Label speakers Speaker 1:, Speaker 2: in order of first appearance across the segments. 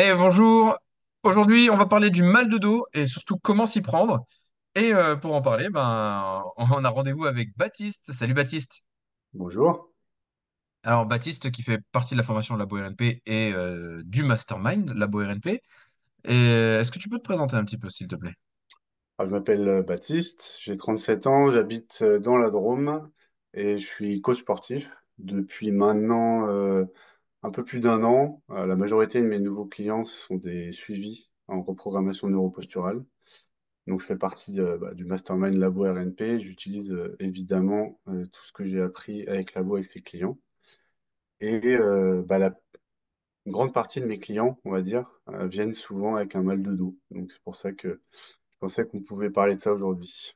Speaker 1: Hey, bonjour. Aujourd'hui, on va parler du mal de dos et surtout comment s'y prendre. Et euh, pour en parler, ben, on a rendez-vous avec Baptiste. Salut Baptiste.
Speaker 2: Bonjour.
Speaker 1: Alors Baptiste qui fait partie de la formation Labo RNP et euh, du Mastermind Labo RNP. Et euh, est-ce que tu peux te présenter un petit peu, s'il te plaît?
Speaker 2: Alors, je m'appelle euh, Baptiste, j'ai 37 ans, j'habite euh, dans la Drôme et je suis coach sportif depuis maintenant un peu plus d'un an. Euh, la majorité de mes nouveaux clients sont des suivis en reprogrammation neuroposturale. Donc, je fais partie bah, du mastermind Labo RNP. J'utilise euh, évidemment euh, tout ce que j'ai appris avec Labo avec ses clients. Et bah, la grande partie de mes clients, on va dire, viennent souvent avec un mal de dos. Donc, c'est pour ça que je pensais qu'on pouvait parler de ça aujourd'hui.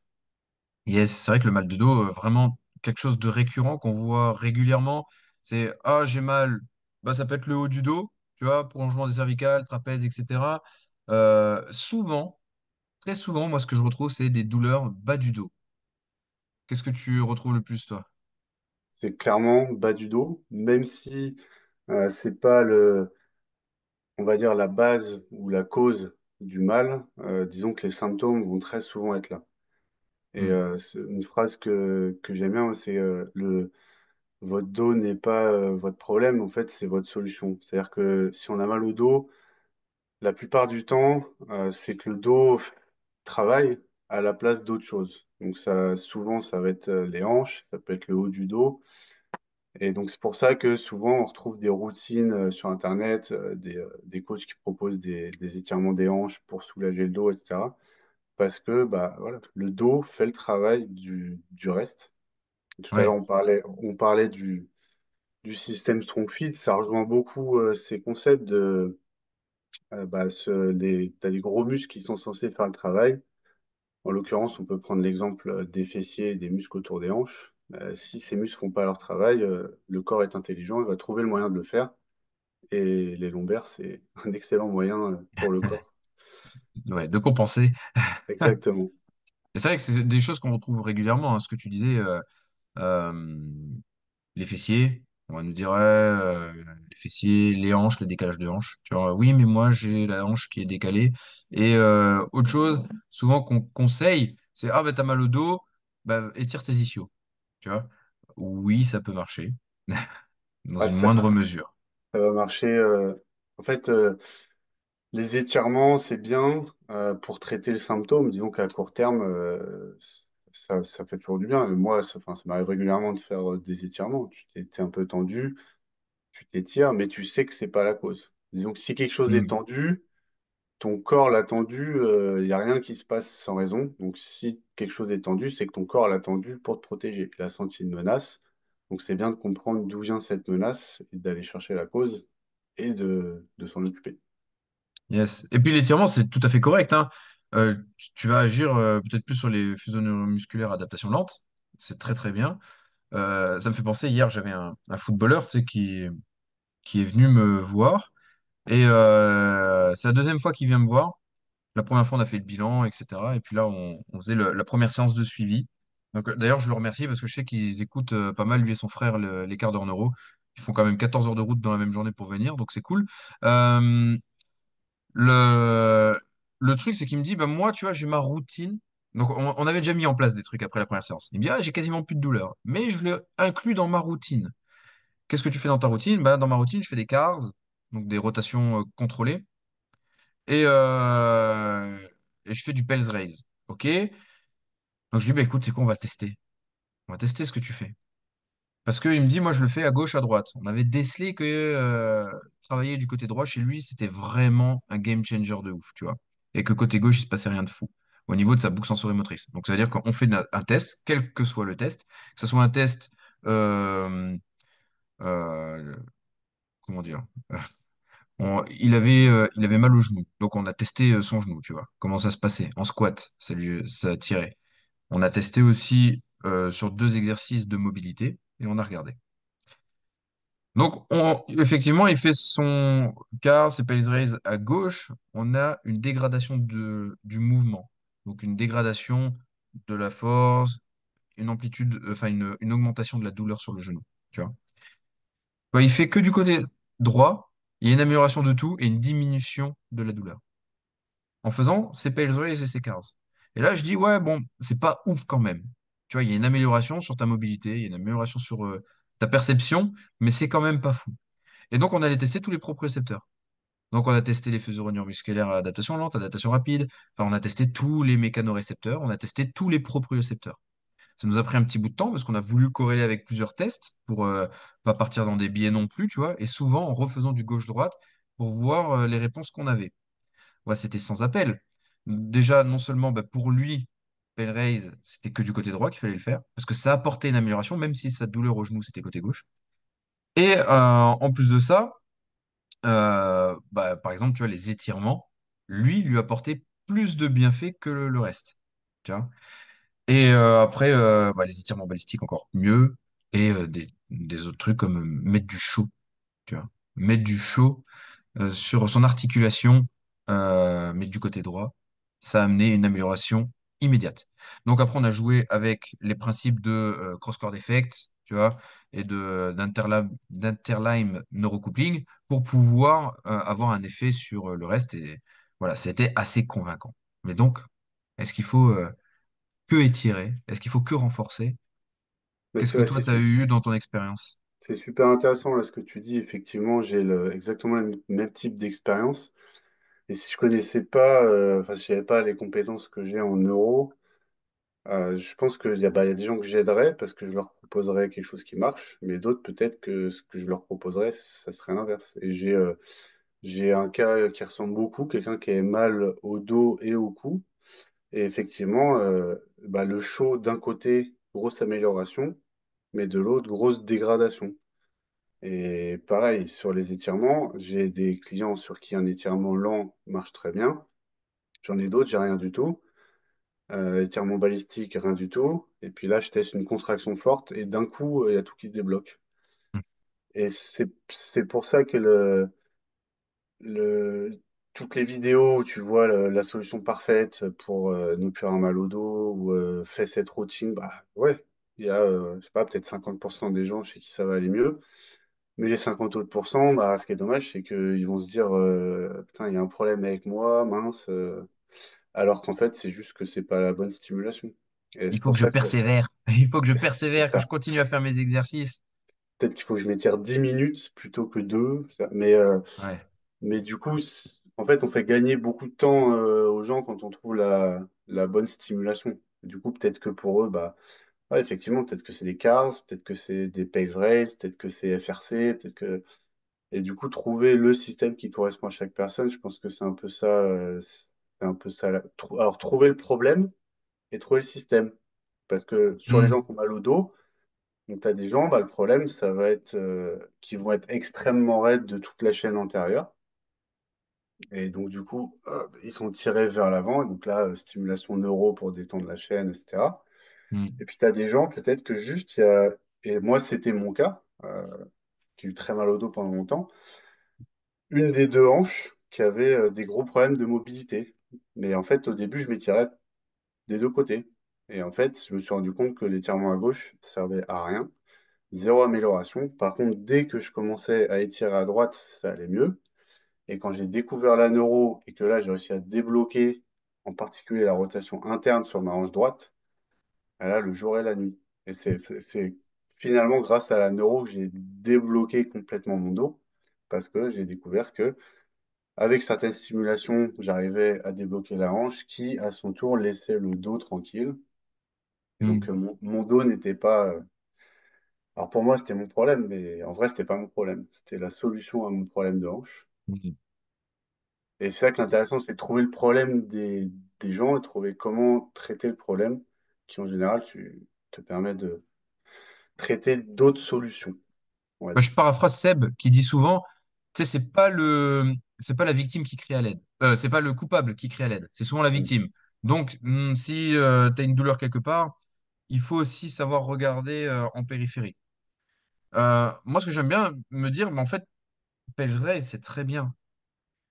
Speaker 1: Yes, c'est vrai que le mal de dos, vraiment quelque chose de récurrent qu'on voit régulièrement, c'est ah j'ai mal, bah ça peut être le haut du dos, tu vois, prolongement des cervicales, trapèze, etc. Euh, souvent, très souvent, moi ce que je retrouve, c'est des douleurs bas du dos. Qu'est-ce que tu retrouves le plus, toi?
Speaker 2: C'est clairement bas du dos, même si euh, c'est pas le, on va dire la base ou la cause du mal. euh, disons que les symptômes vont très souvent être là. Et
Speaker 1: Hmm.
Speaker 2: euh, c'est une phrase que, que j'aime bien, c'est euh, le votre dos n'est pas euh, votre problème, en fait, c'est votre solution. C'est-à-dire que si on a mal au dos, la plupart du temps, euh, c'est que le dos travaille à la place d'autre chose. Donc souvent, ça va être euh, les hanches, ça peut être le haut du dos. Et donc, c'est pour ça que souvent, on retrouve des routines sur Internet, des, des coachs qui proposent des, des étirements des hanches pour soulager le dos, etc. Parce que bah, le dos fait le travail du reste. Tout à l'heure, on parlait, on parlait du, du système Strong Fit. Ça rejoint beaucoup euh, ces concepts de euh, bah, ce, les, t'as les gros muscles qui sont censés faire le travail. En l'occurrence, on peut prendre l'exemple euh, des fessiers et des muscles autour des hanches. Euh, si ces muscles font pas leur travail, euh, le corps est intelligent, il va trouver le moyen de le faire. Et les lombaires, c'est un excellent moyen euh, pour le corps.
Speaker 1: ouais, de compenser.
Speaker 2: Exactement.
Speaker 1: Et c'est vrai que c'est des choses qu'on retrouve régulièrement, hein, ce que tu disais, euh, les fessiers, on va nous dire ouais, euh, les fessiers, les hanches, le décalage de hanches. Tu vois, oui, mais moi j'ai la hanche qui est décalée. Et euh, autre chose, souvent qu'on conseille, c'est ah bah t'as mal au dos, bah étire tes ischios. Tu vois, oui, ça peut marcher dans une
Speaker 2: ça,
Speaker 1: moindre mesure.
Speaker 2: ça va marcher. euh, En fait, euh, les étirements, c'est bien euh, pour traiter le symptôme. Disons qu'à court terme, euh, ça, ça fait toujours du bien. Moi, ça, enfin, ça m'arrive régulièrement de faire euh, des étirements. Tu t'es t'es un peu tendu, tu t'étires, mais tu sais que c'est pas la cause. Disons que si quelque chose est
Speaker 1: Mm.
Speaker 2: tendu, ton corps l'a tendu, il n'y a rien qui se passe sans raison. Donc, si quelque chose est tendu, c'est que ton corps l'a tendu pour te protéger. Il a senti une menace. Donc, c'est bien de comprendre d'où vient cette menace et d'aller chercher la cause et de, de s'en occuper.
Speaker 1: Yes. Et puis l'étirement, c'est tout à fait correct, hein. Euh, tu vas agir euh, peut-être plus sur les fuseaux neuromusculaires adaptation lente. C'est très très bien. Euh, ça me fait penser, hier, j'avais un, footballeur, qui, qui est venu me voir. Et c'est la deuxième fois qu'il vient me voir. La première fois, on a fait le bilan, etc. Et puis là, on, faisait la première séance de suivi. D'ailleurs, je le remercie parce que je sais qu'ils écoutent pas mal, lui et son frère, le- les quarts d'heure neuro. Ils font quand même 14 heures de route dans la même journée pour venir, donc c'est cool. Le, le truc, c'est qu'il me dit, bah, moi, tu vois, j'ai ma routine. Donc, on, avait déjà mis en place des trucs après la première séance. Il me dit, ah, j'ai quasiment plus de douleur. Mais je l'ai inclus dans ma routine. Qu'est-ce que tu fais dans ta routine? Bah, dans ma routine, je fais des cars, donc des rotations euh, contrôlées, et, euh, et je fais du Pels Raise. OK? Donc je lui dis, bah, écoute, c'est quoi, on va tester. On va tester ce que tu fais. Parce qu'il me dit, moi, je le fais à gauche, à droite. On avait décelé que euh, travailler du côté droit, chez lui, c'était vraiment un game changer de ouf, tu vois. Et que côté gauche, il se passait rien de fou au niveau de sa boucle sensorimotrice. Donc ça veut dire qu'on fait un test, quel que soit le test, que ce soit un test, euh, euh, comment dire? Il avait, euh, il avait mal au genou. Donc, on a testé son genou, tu vois. Comment ça se passait? En squat, ça lui, ça tirait. On a testé aussi sur deux exercices de mobilité et on a regardé. Donc, on- effectivement, il fait son quart, ses pelvis raise à gauche. On a une dégradation du mouvement. Donc, une dégradation de la force, une amplitude, enfin, une, une augmentation de la douleur sur le genou, tu. Quand il fait que du côté droit, Il y a une amélioration de tout et une diminution de la douleur. En faisant ces Pales Race et ces CARS. Et là, je dis, ouais, bon, c'est pas ouf quand même. Tu vois, il y a une amélioration sur ta mobilité, il y a une amélioration sur euh, ta perception, mais c'est quand même pas fou. Et donc, on allait tester tous les propriocepteurs. Donc, on a testé les faisceaux musculaires à adaptation lente, adaptation rapide. Enfin, on a testé tous les mécanorécepteurs, on a testé tous les propriocepteurs. Ça nous a pris un petit bout de temps parce qu'on a voulu corréler avec plusieurs tests pour euh, pas partir dans des biais non plus, tu vois, et souvent en refaisant du gauche-droite pour voir euh, les réponses qu'on avait. Ouais, c'était sans appel. Déjà, non seulement bah, pour lui, Pale Raise, c'était que du côté droit qu'il fallait le faire, parce que ça apportait une amélioration, même si sa douleur au genou, c'était côté gauche. Et euh, en plus de ça, euh, bah, par exemple, tu vois, les étirements, lui, lui apportait plus de bienfaits que le, reste. Tu vois. Et euh, après, bah, les étirements balistiques encore mieux. Et des, des autres trucs comme mettre du chaud, tu. Mettre du chaud sur son articulation, mais du côté droit, ça a amené une amélioration immédiate. Donc après, on a joué avec les principes de euh, cross-cord effect, tu vois, et de d'interline neurocoupling pour pouvoir euh, avoir un effet sur euh, le reste. Et voilà, c'était assez convaincant. Mais donc, est-ce qu'il faut que étirer? Est-ce qu'il faut que renforcer? Qu'est-ce que toi, tu as eu dans ton expérience?
Speaker 2: c'est super intéressant là ce que tu dis. Effectivement, j'ai exactement le même type d'expérience. Et si je connaissais pas, euh, enfin, si j'avais pas les compétences que j'ai en neuro, euh, je pense qu'il y a, bah, y a des gens que j'aiderais parce que je leur proposerais quelque chose qui marche, mais d'autres peut-être que ce que je leur proposerais, ça serait l'inverse. Et j'ai euh, j'ai un cas qui ressemble beaucoup, quelqu'un qui a mal au dos et au cou. Et effectivement, euh, bah, le chaud d'un côté, grosse amélioration, mais de l'autre, grosse dégradation. Et pareil, sur les étirements, j'ai des clients sur qui un étirement lent marche très bien. J'en ai d'autres, j'ai rien du tout. Euh, étirement balistique, rien du tout. Et puis là, je teste une contraction forte et d'un coup, il y a tout qui se débloque. Et c'est, pour ça que le, le, toutes les vidéos où tu vois le- la solution parfaite pour euh, ne plus avoir mal au dos ou euh, fais cette routine, bah ouais, il y a, euh, je sais pas, peut-être 50% des gens chez qui ça va aller mieux. Mais les 50 autres pourcents, bah, ce qui est dommage, c'est qu'ils vont se dire euh, Putain, il y a un problème avec moi, mince. euh, alors qu'en fait, c'est juste que c'est pas la bonne stimulation. Et
Speaker 1: Il
Speaker 2: c'est
Speaker 1: faut
Speaker 2: pour
Speaker 1: que je
Speaker 2: ça que
Speaker 1: persévère. Il faut que je
Speaker 2: c'est
Speaker 1: persévère, que je
Speaker 2: ça.
Speaker 1: continue à faire mes exercices.
Speaker 2: Peut-être qu'il faut que je m'étire 10 minutes plutôt que deux. ça. Mais, euh,
Speaker 1: Ouais.
Speaker 2: mais du coup, c'est- en fait, on fait gagner beaucoup de temps euh, aux gens quand on trouve la, la bonne stimulation. Du coup, peut-être que pour eux, bah, ouais, effectivement, peut-être que c'est des CARS, peut-être que c'est des PACE race, peut-être que c'est FRC, peut-être que Et du coup, trouver le système qui correspond à chaque personne, je pense que c'est un peu ça. euh, c'est un peu ça. la- trou- Alors, trouver le problème et trouver le système. Parce que sur les
Speaker 1: Hmm,
Speaker 2: gens qui ont mal au dos, donc tu as des gens, bah, le problème, ça va être euh, qui vont être extrêmement raides de toute la chaîne antérieure. Et donc, du coup, euh, ils sont tirés vers l'avant. Et donc là, euh, stimulation neuro pour détendre la chaîne, etc.
Speaker 1: hmm,
Speaker 2: Et puis, tu as des gens, peut-être que juste, et moi, c'était mon cas, euh, qui a eu très mal au dos pendant longtemps. une des deux hanches qui avait euh, des gros problèmes de mobilité. Mais en fait, au début, je m'étirais des deux côtés. Et en fait, je me suis rendu compte que l'étirement à gauche servait à rien. Zéro amélioration. Par contre, dès que je commençais à étirer à droite, ça allait mieux. Et quand j'ai découvert la neuro et que là, j'ai réussi à débloquer en particulier la rotation interne sur ma hanche droite, là, le jour et la nuit. Et c'est finalement grâce à la neuro que j'ai débloqué complètement mon dos parce que j'ai découvert que avec certaines stimulations, j'arrivais à débloquer la hanche qui, à son tour, laissait le dos tranquille. Et donc,
Speaker 1: hmm,
Speaker 2: euh, mon, mon dos n'était pas... euh, Alors, pour moi, c'était mon problème, mais en vrai, c'était pas mon problème. C'était la solution à mon problème de hanche.
Speaker 1: hmm.
Speaker 2: Et c'est ça qui est intéressant, c'est de trouver le problème des, des gens et trouver comment traiter le problème, qui, en général, tu, te permet de traiter d'autres solutions, dire.
Speaker 1: je paraphrase Seb qui dit souvent, tu sais, c'est pas le, c'est pas la victime qui crie à l'aide. Euh, c'est pas le coupable qui crie à l'aide. C'est souvent la
Speaker 2: Mm.
Speaker 1: victime. Donc, hmm, si tu as une douleur quelque part, il faut aussi savoir regarder euh, en périphérie. Euh, moi, ce que j'aime bien me dire, mais en fait, Pèlerin, c'est très bien.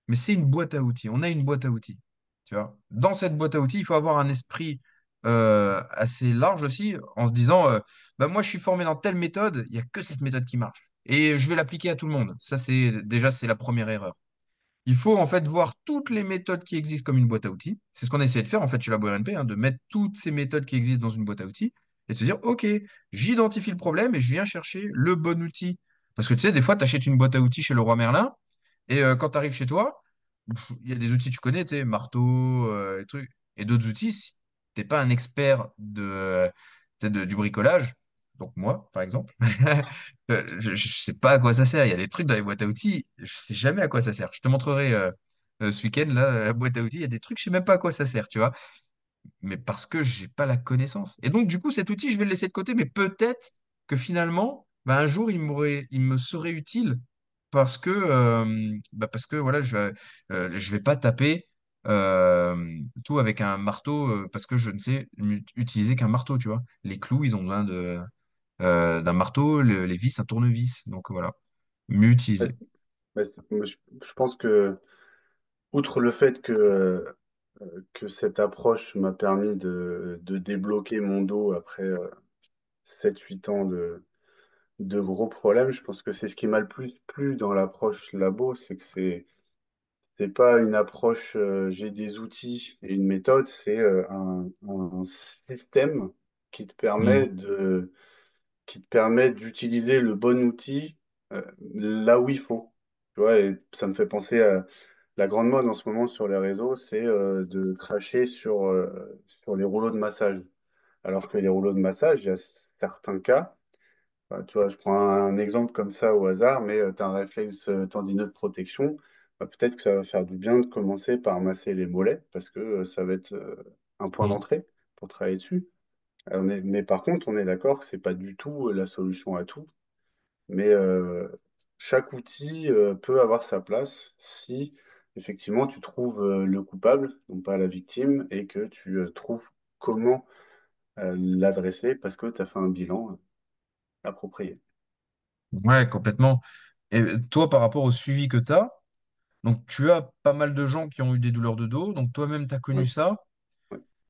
Speaker 1: Mais c'est une boîte à outils. On a une boîte à outils. Tu vois. Dans cette boîte à outils, il faut avoir un esprit euh, assez large aussi, en se disant, euh, bah, moi, je suis formé dans telle méthode, il n'y a que cette méthode qui marche. et je vais l'appliquer à tout le monde. Ça, c'est déjà, c'est la première erreur. Il faut en fait voir toutes les méthodes qui existent comme une boîte à outils. C'est ce qu'on a essayé de faire en fait chez Labo RNP, hein, de mettre toutes ces méthodes qui existent dans une boîte à outils et de se dire, OK, j'identifie le problème et je viens chercher le bon outil. Parce que tu sais, des fois, tu achètes une boîte à outils chez Leroy Merlin et euh, quand tu arrives chez toi, il y a des outils que tu connais, tu sais, marteau, euh, et et d'autres outils, t'es pas un expert sais, de- du bricolage, donc moi, par exemple, euh, je, ne sais pas à quoi ça sert. Il y a des trucs dans les boîtes à outils, je sais jamais à quoi ça sert. Je te montrerai euh, euh, ce week-end, là, la boîte à outils, il y a des trucs, je sais même pas à quoi ça sert, tu vois mais parce que j'ai pas la connaissance. Et donc, du coup, cet outil, je vais le laisser de côté, mais peut-être que finalement, bah, un jour, il me serait utile parce que, euh, bah, parce que voilà, je euh, je vais pas taper euh, tout avec un marteau parce que je ne sais utiliser qu'un marteau, tu vois. Les clous, ils ont besoin de, d'un marteau, le- les vis, un tournevis. Donc voilà, mieux utiliser.
Speaker 2: c'est- ouais, c'est- moi, je, je pense que, outre le fait que, euh, que cette approche m'a permis de, de débloquer mon dos après euh, 7-8 ans de, de gros problèmes, je pense que c'est ce qui m'a le plus plu dans l'approche labo, c'est que c'est c'est pas une approche, euh, j'ai des outils et une méthode, c'est euh, un, un système qui te permet
Speaker 1: Mm.
Speaker 2: de, qui te permet d'utiliser le bon outil euh, là où il faut. Tu vois, et ça me fait penser à la grande mode en ce moment sur les réseaux, c'est euh, de cracher sur, euh, sur les rouleaux de massage. Alors que les rouleaux de massage, il y a certains cas, bah, tu vois, je prends un exemple comme ça au hasard, mais tu as un réflexe euh, tendineux de protection. Bah, peut-être que ça va faire du bien de commencer par masser les mollets parce que euh, ça va être euh, un point
Speaker 1: Mm.
Speaker 2: d'entrée pour travailler dessus. Alors, on est- mais par contre, on est d'accord que c'est pas du tout euh, la solution à tout. Mais euh, chaque outil euh, peut avoir sa place si effectivement tu trouves euh, le coupable, non pas la victime, et que tu euh, trouves comment euh, l'adresser parce que tu as fait un bilan euh, approprié.
Speaker 1: Ouais, complètement. Et toi, par rapport au suivi que tu as, Donc, tu as pas mal de gens qui ont eu des douleurs de dos, donc toi-même, tu as connu
Speaker 2: Oui.
Speaker 1: ça.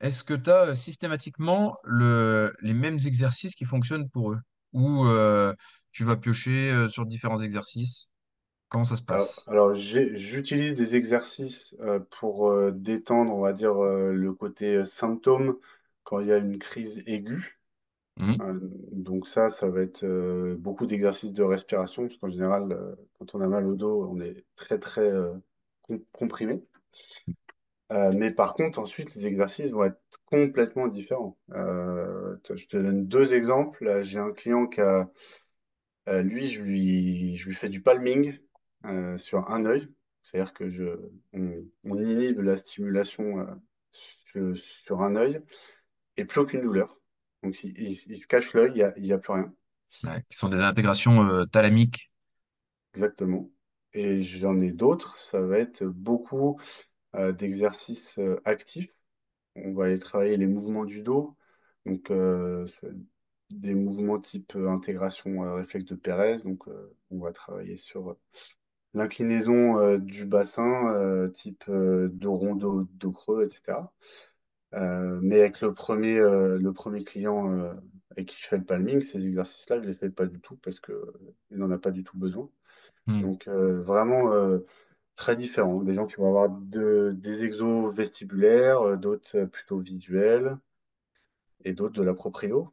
Speaker 1: Est-ce que tu as systématiquement le, les mêmes exercices qui fonctionnent pour eux? Ou euh, tu vas piocher euh, sur différents exercices? Comment ça se
Speaker 2: Alors,
Speaker 1: passe?
Speaker 2: alors, j'ai- j'utilise des exercices euh, pour euh, détendre, on va dire, euh, le côté euh, symptôme quand il y a une crise aiguë.
Speaker 1: Mhm.
Speaker 2: Euh, donc ça, ça va être euh, beaucoup d'exercices de respiration, parce qu'en général, euh, quand on a mal au dos, on est très, très euh, com- comprimé. Euh, mais par contre, ensuite, les exercices vont être complètement différents. Euh, je te donne deux exemples. Là, J'ai un client qui a Euh, lui, je lui, je lui fais du palming euh, sur un œil. C'est-à-dire que je, on, on inhibe la stimulation euh, sur, sur un œil et plus aucune douleur. Donc, il, il- il se cache l'œil, il n'y a, plus rien.
Speaker 1: Ouais, qui sont des intégrations euh, thalamiques.
Speaker 2: Exactement. Et j'en ai d'autres. Ça va être beaucoup euh, d'exercices euh, actifs. On va aller travailler les mouvements du dos. Donc, des mouvements type intégration réflexe de Pérez. Donc, on va travailler sur L'inclinaison du bassin, type dos rond, dos, dos creux, etc. Euh, mais avec le premier, euh, le premier client euh, avec qui je fais le palming, ces exercices-là, je ne les fais pas du tout parce que euh, il n'en a pas du tout besoin.
Speaker 1: Mhm.
Speaker 2: Donc vraiment très différent. Des gens qui vont avoir de- des exos vestibulaires, d'autres plutôt visuels et d'autres de la proprio.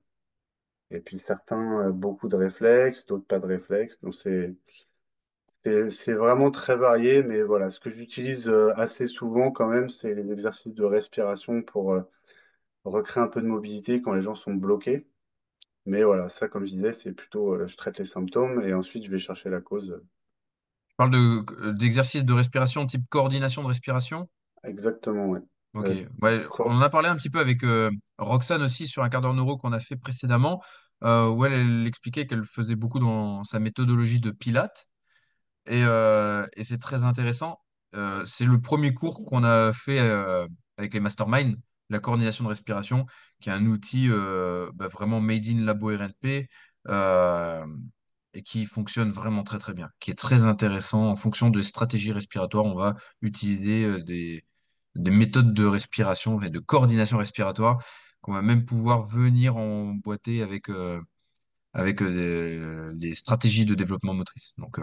Speaker 2: Et puis certains, beaucoup de réflexes, d'autres pas de réflexes. Donc c'est C'est vraiment très varié, mais voilà, ce que j'utilise euh, assez souvent quand même, c'est les exercices de respiration pour euh, recréer un peu de mobilité quand les gens sont bloqués. Mais voilà, ça, comme je disais, c'est plutôt, euh, je traite les symptômes et ensuite je vais chercher la cause.
Speaker 1: Je parle de, euh, d'exercices de respiration type coordination de respiration?
Speaker 2: Exactement, ouais.
Speaker 1: Ok,
Speaker 2: Euh,
Speaker 1: ouais, on en a parlé un petit peu avec euh, Roxane aussi sur un quart d'heure neuro qu'on a fait précédemment, euh, où elle, elle expliquait qu'elle faisait beaucoup dans sa méthodologie de Pilates. Et, euh, et c'est très intéressant. Euh, c'est le premier cours qu'on a fait euh, avec les masterminds, la coordination de respiration, qui est un outil bah, vraiment made in Labo RNP et qui fonctionne vraiment très très bien, qui est très intéressant. En fonction des stratégies respiratoires, on va utiliser des, des méthodes de respiration et de coordination respiratoire qu'on va même pouvoir venir emboîter avec. les stratégies de développement motrice. Donc,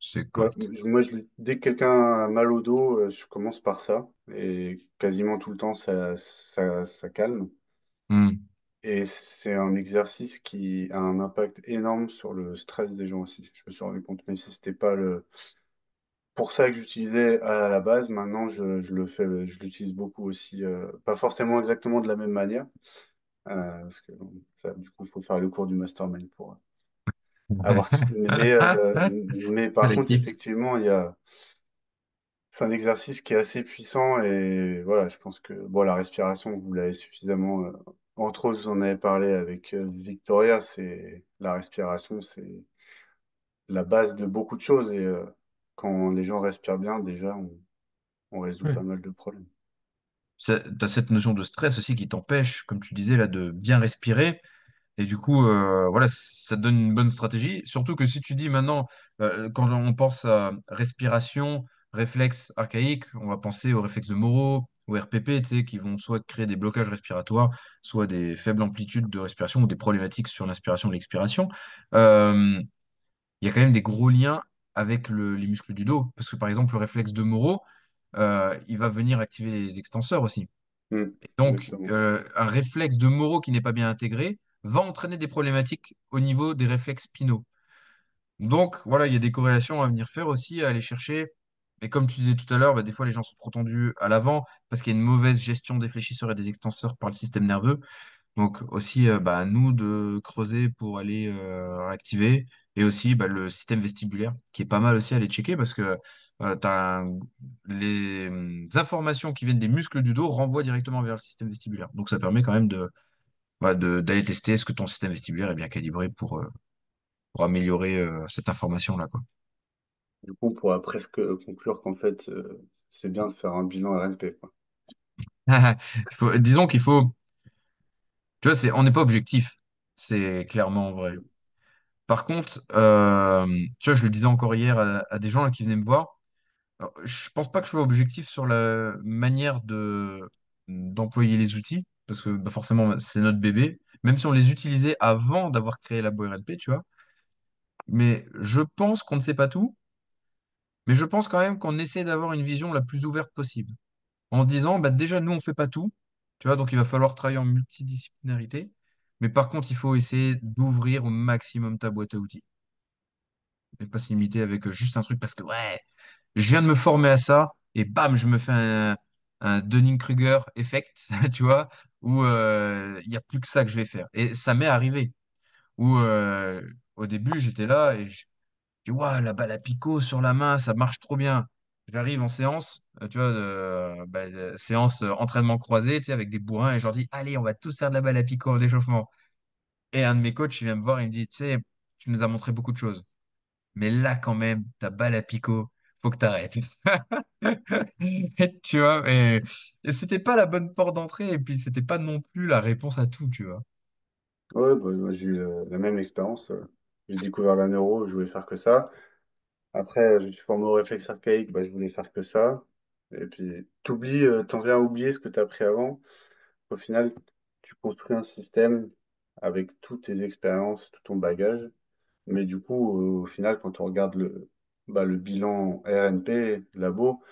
Speaker 1: c'est
Speaker 2: Ouais,
Speaker 1: correct.
Speaker 2: moi, je, dès que quelqu'un a mal au dos, euh, je commence par ça. Et quasiment tout le temps, ça, ça, ça calme.
Speaker 1: Hmm.
Speaker 2: Et c'est un exercice qui a un impact énorme sur le stress des gens aussi. Je me suis rendu compte, même si c'était pas le pour ça que j'utilisais à la base, maintenant je, je le fais, je l'utilise beaucoup aussi, euh, pas forcément exactement de la même manière, euh, parce que bon, ça, du coup, il faut faire le cours du mastermind pour avoir tout. Mais, euh, mais par
Speaker 1: Les
Speaker 2: contre,
Speaker 1: tips.
Speaker 2: effectivement, il y a, c'est un exercice qui est assez puissant et voilà, je pense que bon, la respiration, vous l'avez suffisamment. euh, entre autres, vous en avez parlé avec euh, Victoria, c'est la respiration, c'est la base de beaucoup de choses et euh, quand les gens respirent bien, déjà, on, on résout pas mal de problèmes.
Speaker 1: Tu as cette notion de stress aussi qui t'empêche, comme tu disais là, de bien respirer. Et du coup, euh, voilà, ça te donne une bonne stratégie. Surtout que si tu dis maintenant, euh, quand on pense à respiration, réflexe archaïque, on va penser aux réflexes de Moro, au RPP, tu sais, qui vont soit créer des blocages respiratoires, soit des faibles amplitudes de respiration ou des problématiques sur l'inspiration et l'expiration. Euh, il y a quand même des gros liens avec le- les muscles du dos. Parce que par exemple, le réflexe de Moro, euh, il va venir activer les extenseurs aussi. Et donc, un réflexe de Moro qui n'est pas bien intégré va entraîner des problématiques au niveau des réflexes spinaux. Donc, voilà, il y a des corrélations à venir faire aussi, à aller chercher. Et comme tu disais tout à l'heure, bah, des fois, les gens sont trop tendus à l'avant parce qu'il y a une mauvaise gestion des fléchisseurs et des extenseurs par le système nerveux. Donc aussi, euh, bah, à nous de creuser pour aller euh, réactiver. Et aussi bah, le système vestibulaire, qui est pas mal aussi à aller checker parce que euh, les hum, informations qui viennent des muscles du dos renvoient directement vers le système vestibulaire. Donc ça permet quand même de, bah, de- d'aller tester est-ce que ton système vestibulaire est bien calibré pour, euh, pour améliorer euh, cette information-là, quoi.
Speaker 2: Du coup, on pourra presque conclure qu'en fait, euh, c'est bien de faire un bilan RNP, quoi.
Speaker 1: Faut- disons qu'il faut, tu vois, c'est, on n'est pas objectif, c'est clairement vrai. Par contre, euh, tu vois, je le disais encore hier à, à des gens là, qui venaient me voir. Alors, je pense pas que je sois objectif sur la manière de d'employer les outils, parce que bah, forcément, c'est notre bébé, même si on les utilisait avant d'avoir créé la RNP, tu vois. Mais je pense qu'on ne sait pas tout, mais je pense quand même qu'on essaie d'avoir une vision la plus ouverte possible. En se disant, bah, déjà, nous, on fait pas tout, tu vois, donc il va falloir travailler en multidisciplinarité. Mais par contre, il faut essayer d'ouvrir au maximum ta boîte à outils et pas se limiter avec juste un truc parce que, ouais, je viens de me former à ça et bam, je me fais un, un Dunning-Kruger effect, tu vois, où euh, il n'y a plus que ça que je vais faire. Et ça m'est arrivé, où euh, au début, j'étais là et je dis, ouais, la balle à picot sur la main, ça marche trop bien. J'arrive en séance, euh, tu vois, bah, séance entraînement croisé, tu sais, avec des bourrins, et je leur dis, allez, on va tous faire de la balle à picot en échauffement. Et un de mes coachs, il vient me voir, il me dit, tu sais, tu nous as montré beaucoup de choses. Mais là, quand même, ta balle à picot, faut que t'arrêtes. Tu vois, et, et c'était pas la bonne porte d'entrée, et puis c'était pas non plus la réponse à tout, tu vois.
Speaker 2: Ouais, bah, j'ai eu euh, la même expérience. euh. J'ai découvert la neuro, je voulais faire que ça. Après, je suis formé au réflexe archaïque, bah, je voulais faire que ça. Et puis, t'oublies, euh, t'en viens à oublier ce que tu as appris avant. Au final, tu construis un système avec toutes tes expériences, tout ton bagage. Mais du coup, au final, quand on regarde le, bah, le bilan RNP, labo,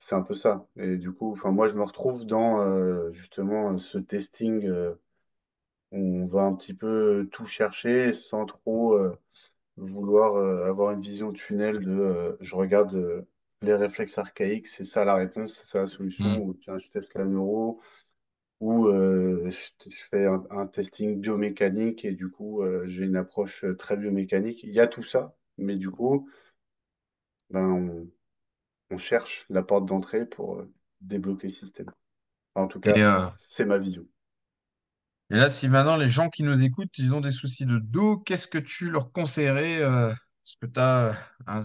Speaker 2: c'est un peu ça. Et du coup, enfin, moi, je me retrouve dans euh, justement ce testing euh, où on va un petit peu tout chercher sans trop euh, vouloir euh, avoir une vision tunnel de euh, je regarde euh, les réflexes archaïques, c'est ça la réponse, c'est ça la solution,
Speaker 1: Hmm.
Speaker 2: ou tiens, je teste la neuro, ou euh, je, je fais un, un testing biomécanique et du coup, euh, j'ai une approche euh, très biomécanique. Il y a tout ça, mais du coup, ben, on, on cherche la porte d'entrée pour euh, débloquer le système. Enfin, en tout
Speaker 1: Et,
Speaker 2: cas,
Speaker 1: euh,
Speaker 2: c'est ma vision.
Speaker 1: et là, si maintenant les gens qui nous écoutent, ils ont des soucis de dos, qu'est-ce que tu leur conseillerais euh, Est-ce que tu as un,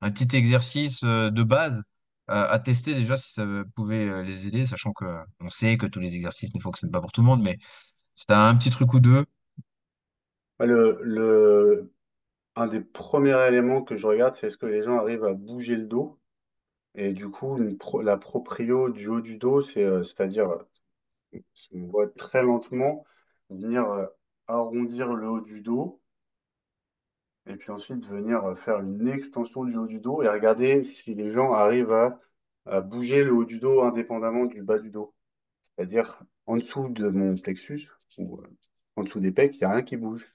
Speaker 1: un petit exercice euh, de base euh, à tester déjà si ça pouvait euh, les aider, sachant que euh, on sait que tous les exercices ne fonctionnent pas pour tout le monde, mais si tu as un petit truc ou deux,
Speaker 2: Le, le, un des premiers éléments que je regarde, c'est est-ce que les gens arrivent à bouger le dos? Et du coup, la proprio du haut du dos, euh, c'est-à-dire, euh, on voit très lentement venir euh, arrondir le haut du dos puis ensuite venir euh, faire une extension du haut du dos et regarder si les gens arrivent à, bouger le haut du dos indépendamment du bas du dos. C'est-à-dire en dessous de mon plexus ou euh, en dessous des pecs, il n'y a rien qui bouge.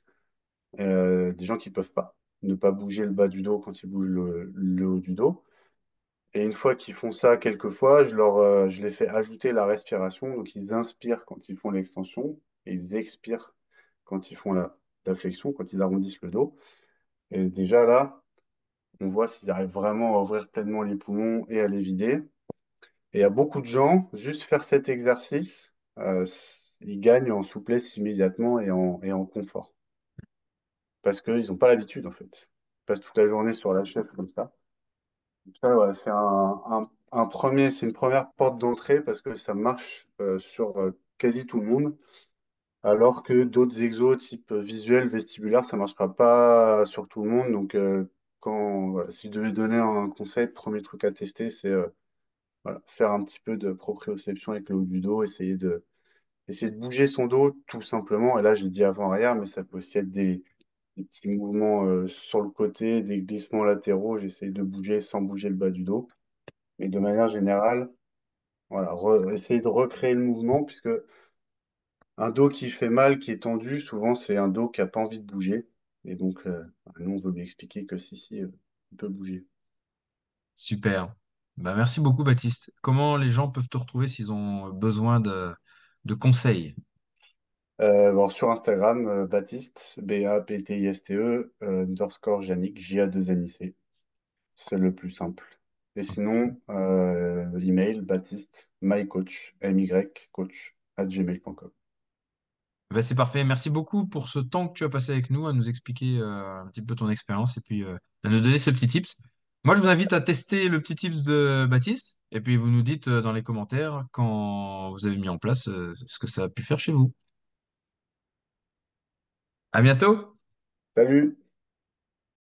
Speaker 2: Euh, des gens qui peuvent pas ne pas bouger le bas du dos quand ils bougent le, haut du dos. Et une fois qu'ils font ça quelques fois, je leur, euh, les fais ajouter la respiration. Donc ils inspirent quand ils font l'extension et ils expirent quand ils font la, flexion, quand ils arrondissent le dos. Et déjà là, on voit s'ils arrivent vraiment à ouvrir pleinement les poumons et à les vider. Et a beaucoup de gens, juste faire cet exercice, euh, ils gagnent en souplesse immédiatement et en, et en confort. Parce qu'ils n'ont pas l'habitude en fait. Ils passent toute la journée sur la chaise comme ça. C'est une première porte d'entrée parce que ça marche euh, sur euh, quasi tout le monde, alors que d'autres exos type visuel, vestibulaire, ça marchera pas sur tout le monde. Donc, euh, quand, si je devais donner un conseil, premier truc à tester, c'est euh, faire un petit peu de proprioception avec le haut du dos, essayer de, bouger son dos tout simplement. Et là, j'ai dit avant-arrière, mais ça peut aussi être des, des petits mouvements euh, sur le côté, des glissements latéraux. J'essaye de bouger sans bouger le bas du dos. Mais de manière générale, voilà, essayer de recréer le mouvement, puisque un dos qui fait mal, qui est tendu, souvent c'est un dos qui n'a pas envie de bouger. Et donc, euh, nous, on veut lui expliquer que si, si, euh, il peut bouger.
Speaker 1: Super. Bah, merci beaucoup, Baptiste. Comment les gens peuvent te retrouver s'ils ont besoin de, de conseils?
Speaker 2: Euh, sur Instagram, euh, Baptiste, B-A-P-T-I-S-T-E, euh, underscore Yannick, J-A-2-N-I-C. C'est le plus simple. Et sinon, euh, email, Baptiste, mycoach, M-Y, coach, at gmail.com.
Speaker 1: Bah, c'est parfait. Merci beaucoup pour ce temps que tu as passé avec nous à nous expliquer euh, un petit peu ton expérience et puis à nous donner ce petit tips. Moi, je vous invite à tester le petit tips de Baptiste et puis vous nous dites dans les commentaires quand vous avez mis en place ce que ça a pu faire chez vous. À bientôt!
Speaker 2: Salut!